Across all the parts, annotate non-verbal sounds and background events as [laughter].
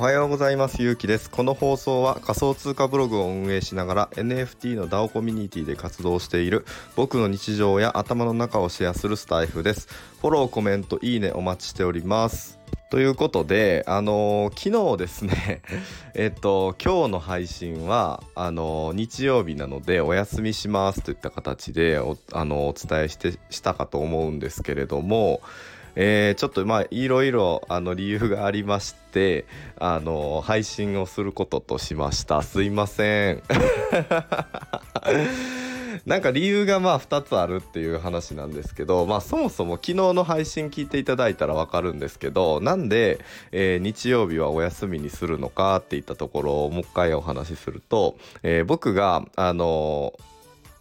おはようございます。ゆうきです。この放送は仮想通貨ブログを運営しながら NFT の DAO コミュニティで活動している僕の日常や頭の中をシェアするスタイフです。フォローコメントいいねお待ちしております。ということで、あのー、昨日ですね [laughs] えっと、今日の配信は、あのー、日曜日なのでお休みしますといった形でお、あのお伝えしてしたかと思うんですけれども、えー、ちょっとまあいろいろあの理由がありましてあの配信をすることとしました。すいません。[laughs] なんか理由がまあ2つあるっていう話なんですけどまあそもそも昨日の配信聞いていただいたら分かるんですけどなんで、えー、日曜日はお休みにするのかっていったところをもう一回お話しすると、えー、僕があのー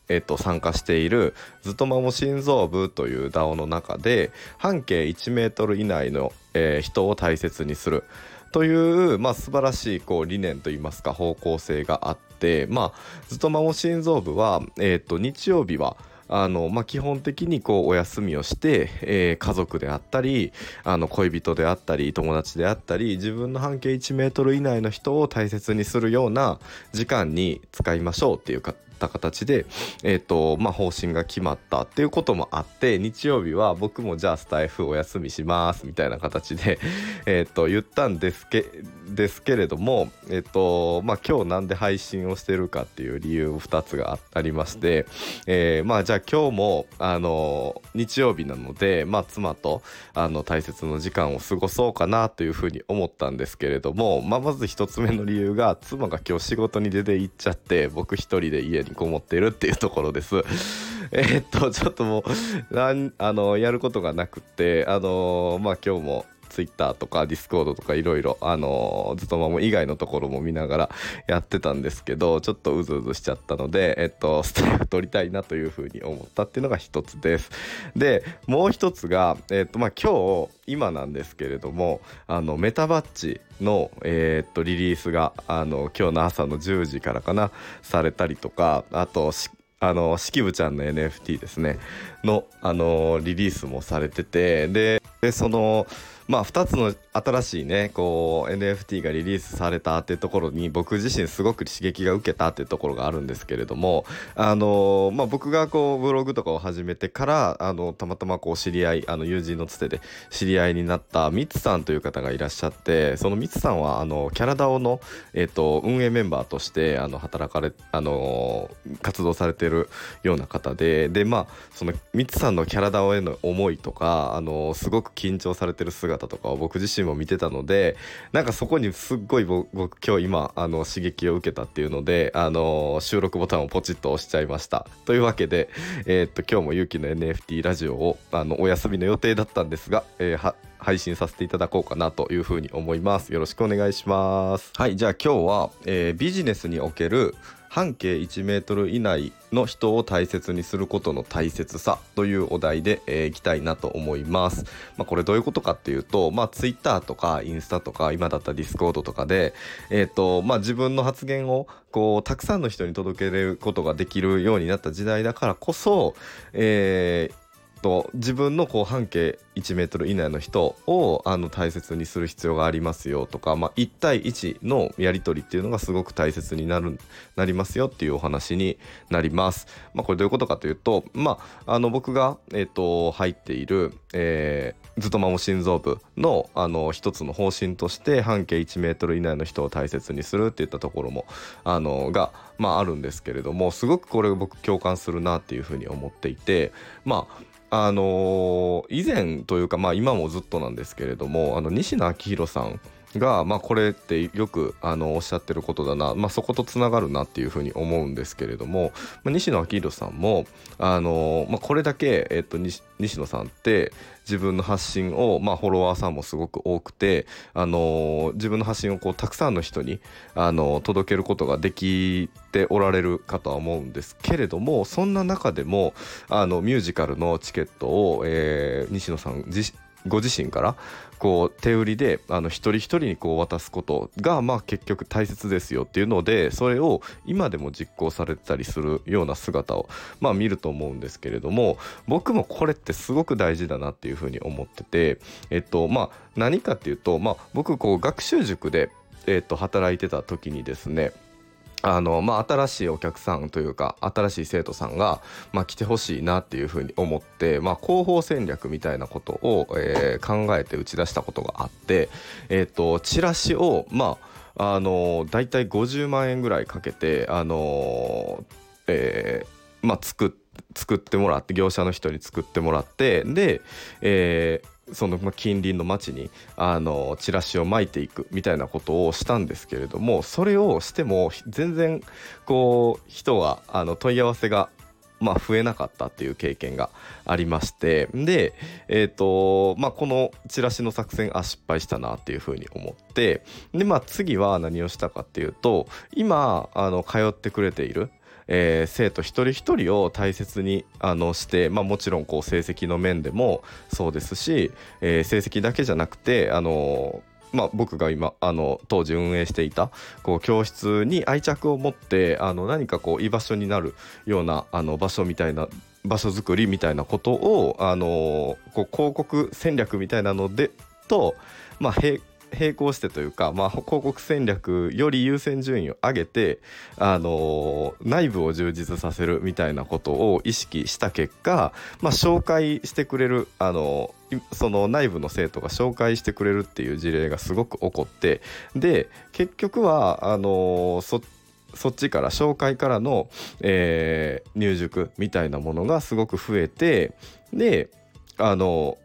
えっと、参加しているずっとまも心臓部という DAO の中で半径1メートル以内の、えー、人を大切にする。という、まあ、素晴らしいこう理念といいますか方向性があって、まあ、ずっとまも心臓部は、えっと、日曜日はあの、まあ、基本的にこうお休みをして、えー、家族であったりあの恋人であったり友達であったり自分の半径1メートル以内の人を大切にするような時間に使いましょうっていうかった形で、えーとまあ、方針が決まったっていうこともあって日曜日は僕もじゃあスタイフお休みしますみたいな形で [laughs] えと言ったんですけですけれども、えーとまあ、今日なんで配信をしてるかっていう理由2つがありまして、えー、まあじゃあ今日もあの日曜日なので、まあ、妻とあの大切な時間を過ごそうかなというふうに思ったんですけれども、まあ、まず1つ目の理由が妻が今日仕事に出て行っちゃって僕一人で家ににこもっているっていうところです。[laughs] えっとちょっともうあのやることがなくってあのまあ今日も Twitter とか Discord とかいろいろあのずっとまも以外のところも見ながら [laughs] やってたんですけどちょっとうずうずしちゃったのでえっとスタイフ撮りたいなというふうに思ったっていうのが一つです。でもう一つがえっとまあ今日今なんですけれどもあのメタバッチの、えー、っとリリースがあの今日の朝の10時からかなされたりとかあとあの式部ちゃんの NFT ですねのあのリリースもされててでそのまあ2つの新しいねこう NFT がリリースされたっていうところに僕自身すごく刺激が受けたっていうところがあるんですけれどもあのまあ僕がこうブログとかを始めてからあのたまたまこう知り合いあの友人のつてで知り合いになったミツさんという方がいらっしゃってそのミツさんはあのキャラダオの、えーと、運営メンバーとしてあの働かれあの活動されてるような方ででまあそのミツさんのキャラダオへの思いとかあのすごく緊張されてる姿とかを僕自身も見てたのでなんかそこにすっごい僕今日今あの刺激を受けたっていうのであの収録ボタンをポチッと押しちゃいました。というわけで、えー、っと今日もゆうきの NFT ラジオをあのお休みの予定だったんですが、えー、配信させていただこうかなというふうに思いますよろしくお願いしますはいじゃあ今日は、えー、ビジネスにおける半径1メートル以内の人を大切にすることの大切さというお題で、えー、いきたいなと思います。まあ、これどういうことかっていうと、まあ、Twitter とかインスタとか今だったら Discord とかで、えーとまあ、自分の発言をこうたくさんの人に届けることができるようになった時代だからこそ、えーと自分のこう半径1メートル以内の人をあの大切にする必要がありますよとか、まあ、1対1のやり取りっていうのがすごく大切になるなりますよっていうお話になります。まあ、これどういうことかというと、まあ、あの僕が、えーと、入っている、えー、ずっと守心臓部のあの一つの方針として半径1メートル以内の人を大切にするっていったところもあのが、まあ、あるんですけれどもすごくこれ僕共感するなっていうふうに思っていてまああのー、以前というか、まあ、今もずっとなんですけれどもあの西野昭弘さんが、まあ、これってよくあのおっしゃってることだな、まあ、そことつながるなっていうふうに思うんですけれども、まあ、西野昭弘さんもあの、まあ、これだけ、えっと、西野さんって自分の発信を、まあ、フォロワーさんもすごく多くて、あの自分の発信をこうたくさんの人に、あの届けることができておられるかとは思うんですけれどもそんな中でもあのミュージカルのチケットを、えー、西野さん自ご自身からこう手売りであの一人一人にこう渡すことがまあ結局大切ですよっていうのでそれを今でも実行されてたりするような姿をまあ見ると思うんですけれども僕もこれってすごく大事だなっていうふうに思っててえっとまあ何かっていうとまあ僕こう学習塾でえっと働いてた時にですねあのまあ、新しいお客さんというか新しい生徒さんが、まあ、来てほしいなっていうふうに思って、まあ、広報戦略みたいなことを、えー、考えて打ち出したことがあって、えーと、チラシを、まあ、あの大体50万円ぐらいかけて、あのえーまあ、作作ってもらって業者の人に作ってもらってで、えーその近隣の町にあのチラシをまいていくみたいなことをしたんですけれどもそれをしても全然こう人があの問い合わせがまあ、増えなかったっていう経験がありましてで、えーとまあ、このチラシの作戦あ失敗したなっていうふうに思ってで、まあ、次は何をしたかっていうと今あの通ってくれているえー、生徒一人一人を大切にあのして、まあ、もちろんこう成績の面でもそうですし、えー、成績だけじゃなくてあのまあ、僕が今あの当時運営していたこう教室に愛着を持ってあの何かこう居場所になるようなあの場所みたいな場所づくりみたいなことをあのこう広告戦略みたいなのでと、まあ、並並行してというか、まあ、広告戦略より優先順位を上げて、あの内部を充実させるみたいなことを意識した結果、まあ、紹介してくれる、あのその内部の生徒が紹介してくれるっていう事例がすごく起こってで結局はあのそそっちから紹介からの、えー、入塾みたいなものがすごく増えてであの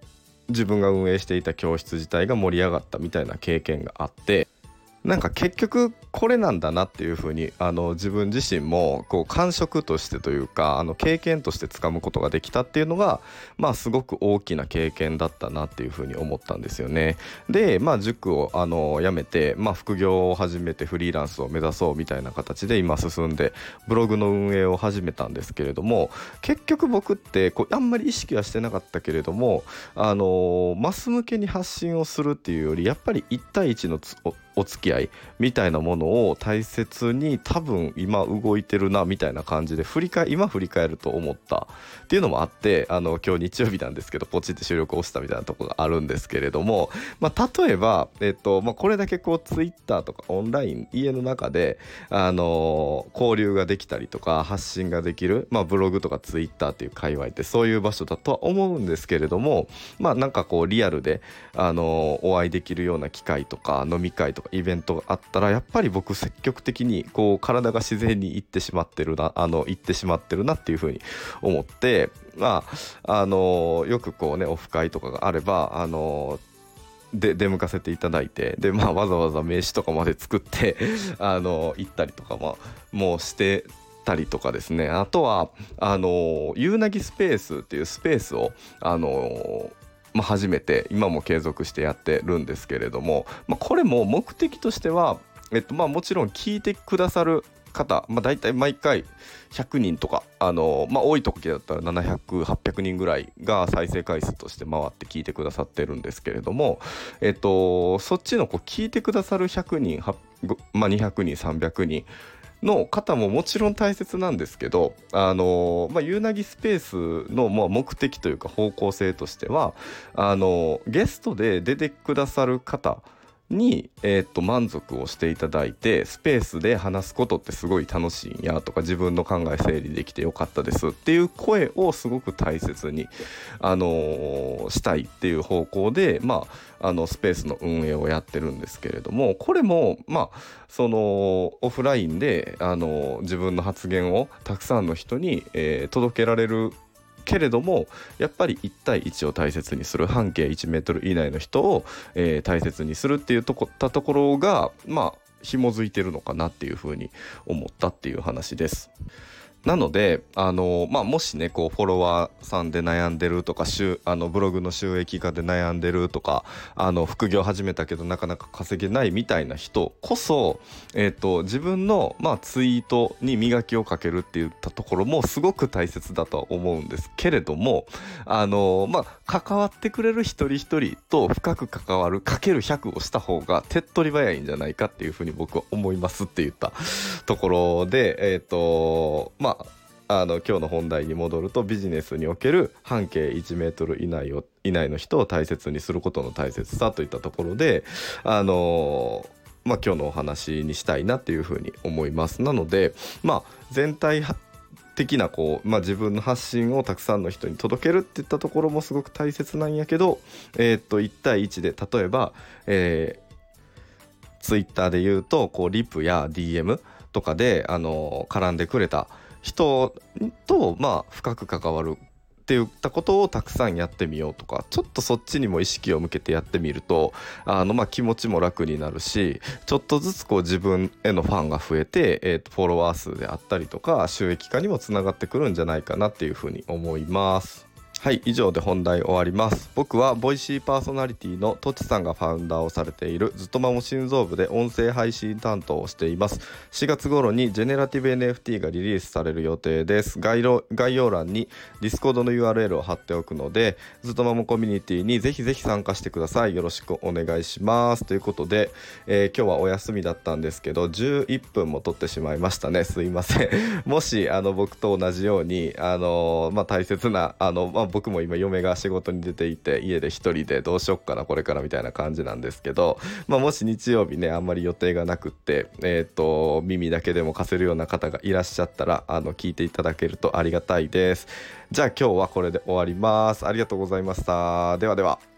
自分が運営していた教室自体が盛り上がったみたいな経験があってなんか結局これなんだなっていうふうにあの自分自身もこう感触としてというかあの経験としてつかむことができたっていうのがまあすごく大きな経験だったなっていうふうに思ったんですよね。でまあ塾をあの辞めて、まあ、副業を始めてフリーランスを目指そうみたいな形で今進んでブログの運営を始めたんですけれども結局僕ってこうあんまり意識はしてなかったけれどもあのマス向けに発信をするっていうよりやっぱり1対1のお付き合いみたいなものを大切に多分今動いてるなみたいな感じで振り返今振り返ると思った。っていうのもあってあの今日日曜日なんですけどポチって収録をしたみたいなとこがあるんですけれども、まあ、例えば、えっとまあ、これだけこうツイッターとかオンライン家の中で、あの交流ができたりとか発信ができる、まあ、ブログとかツイッターっていう界隈ってそういう場所だとは思うんですけれどもまあなんかこうリアルで、あのお会いできるような機会とか飲み会とかイベントがあったらやっぱり僕積極的にこう体が自然に行ってしまってるなあの行ってしまってるなっていうふうに思ってまああのよくこうねオフ会とかがあればあので出向かせていただいてで、まあ、わざわざ名刺とかまで作って [laughs] あの行ったりとか、まあ、もうしてたりとかですね。あとはあのゆうなぎスペースっていうスペースをあのまあ、初めて今も継続してやってるんですけれども、まあ、これも目的としては、えっとまあ、もちろん聞いてくださる方、まあ、大体毎回100人とか、あのまあ、多い時だったら700、800人ぐらいが再生回数として回って聞いてくださってるんですけれども、えっと、そっちのこう聞いてくださる100人、まあ、200人、300人の方ももちろん大切なんですけど、あのまあ、ユーナギスペースの、まあ、目的というか方向性としてはあのゲストで出てくださる方に、えー、っと満足をしていただいてスペースで話すことってすごい楽しいんやとか自分の考え整理できてよかったですっていう声をすごく大切に、あのー、したいっていう方向で、まあ、あのスペースの運営をやってるんですけれどもこれもまあそのオフラインで、あのー、自分の発言をたくさんの人に、えー、届けられるけれどもやっぱり1対1を大切にする半径1メートル以内の人を、えー、大切にするっていうとこったところがまあ紐づいてるのかなっていうふうに思ったっていう話です。なのであの、まあ、もしねこうフォロワーさんで悩んでるとかあのブログの収益化で悩んでるとかあの副業始めたけどなかなか稼げないみたいな人こそ、えーと、自分の、まあ、ツイートに磨きをかけるっていったところもすごく大切だとは思うんですけれどもあの、まあ、関わってくれる一人一人と深く関わるかける100をした方が手っ取り早いんじゃないかっていうふうに僕は思いますって言ったところでえっ、ー、とまああの今日の本題に戻るとビジネスにおける半径1メートル以内を以内の人を大切にすることの大切さといったところであのまあ、今日のお話にしたいなっていうふうに思います。なので、まあ、全体的なこう、まあ、自分の発信をたくさんの人に届けるっていったところもすごく大切なんやけど、えー、っと1対1で例えば、えー、ツイッターで言うとこうリプや DM とかで、あの絡んでくれた人とまあ深く関わるって言ったことをたくさんやってみようとかちょっとそっちにも意識を向けてやってみるとあのまあ気持ちも楽になるしちょっとずつこう自分へのファンが増えて、えー、とフォロワー数であったりとか収益化にもつながってくるんじゃないかなっていうふうに思います。はい以上で本題終わります。僕は Voicy パーソナリティのとちさんがファウンダーをされているずっとまも心臓部で音声配信担当をしています。4月頃にジェネラティブ NFT がリリースされる予定です。概要欄にディスコードの URL を貼っておくのでずっとまもコミュニティにぜひぜひ参加してください。よろしくお願いします。ということで、えー、今日はお休みだったんですけど11分も取ってしまいましたね。すいません。もしあの僕と同じようにあのまあ、大切なあの、まあ僕も今嫁が仕事に出ていて家で一人でどうしよっかなこれからみたいな感じなんですけど、まあ、もし日曜日ねあんまり予定がなくって、えーと、耳だけでも貸せるような方がいらっしゃったらあの聞いていただけるとありがたいです。じゃあ今日はこれで終わります。ありがとうございました。ではでは。